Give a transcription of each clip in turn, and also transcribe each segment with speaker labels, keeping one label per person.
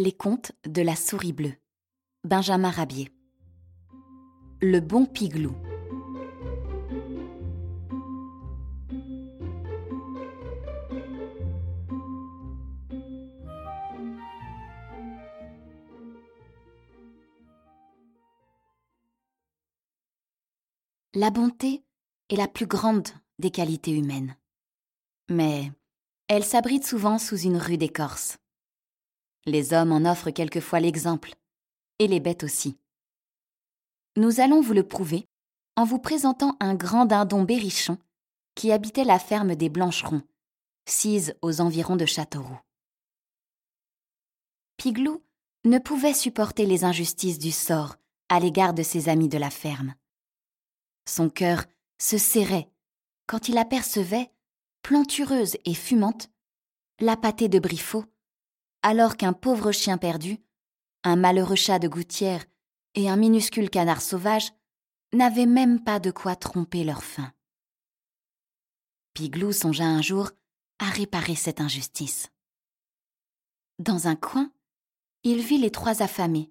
Speaker 1: Les contes de la souris bleue. Benjamin Rabier. Le bon piglou. La bonté est la plus grande des qualités humaines. Mais elle s'abrite souvent sous une rude écorce. Les hommes en offrent quelquefois l'exemple, et les bêtes aussi. Nous allons vous le prouver en vous présentant un grand dindon berrichon qui habitait la ferme des Blancherons, sise aux environs de Châteauroux. Piglou ne pouvait supporter les injustices du sort à l'égard de ses amis de la ferme. Son cœur se serrait quand il apercevait, plantureuse et fumante, la pâtée de Briffaut, alors qu'un pauvre chien perdu, un malheureux chat de gouttière et un minuscule canard sauvage n'avaient même pas de quoi tromper leur faim. Piglou songea un jour à réparer cette injustice. Dans un coin, il vit les trois affamés,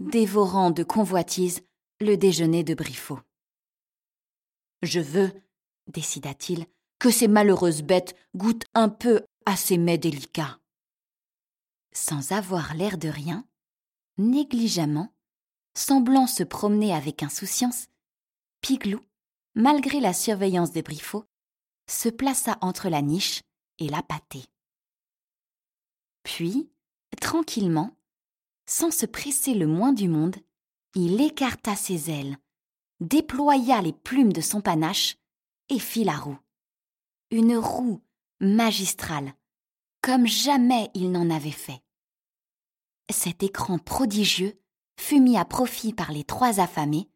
Speaker 1: dévorant de convoitise le déjeuner de Briffaut. Je veux, décida-t-il, que ces malheureuses bêtes goûtent un peu à ces mets délicats. Sans avoir l'air de rien, négligemment, semblant se promener avec insouciance, Piglou, malgré la surveillance des Briffaut, se plaça entre la niche et la pâtée. Puis, tranquillement, sans se presser le moins du monde, il écarta ses ailes déploya les plumes de son panache et fit la roue. Une roue magistrale, comme jamais il n'en avait fait. Cet écran prodigieux fut mis à profit par les trois affamés,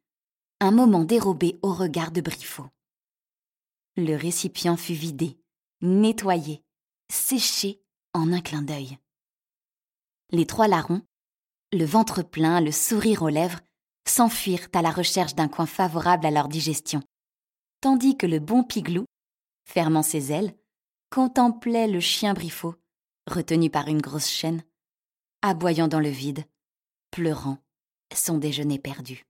Speaker 1: un moment dérobé au regard de Briffaut. Le récipient fut vidé, nettoyé, séché en un clin d'œil. Les trois larrons, le ventre plein, le sourire aux lèvres, s'enfuirent à la recherche d'un coin favorable à leur digestion, tandis que le bon Piglou, fermant ses ailes, contemplait le chien Briffaut, retenu par une grosse chaîne, aboyant dans le vide, pleurant son déjeuner perdu.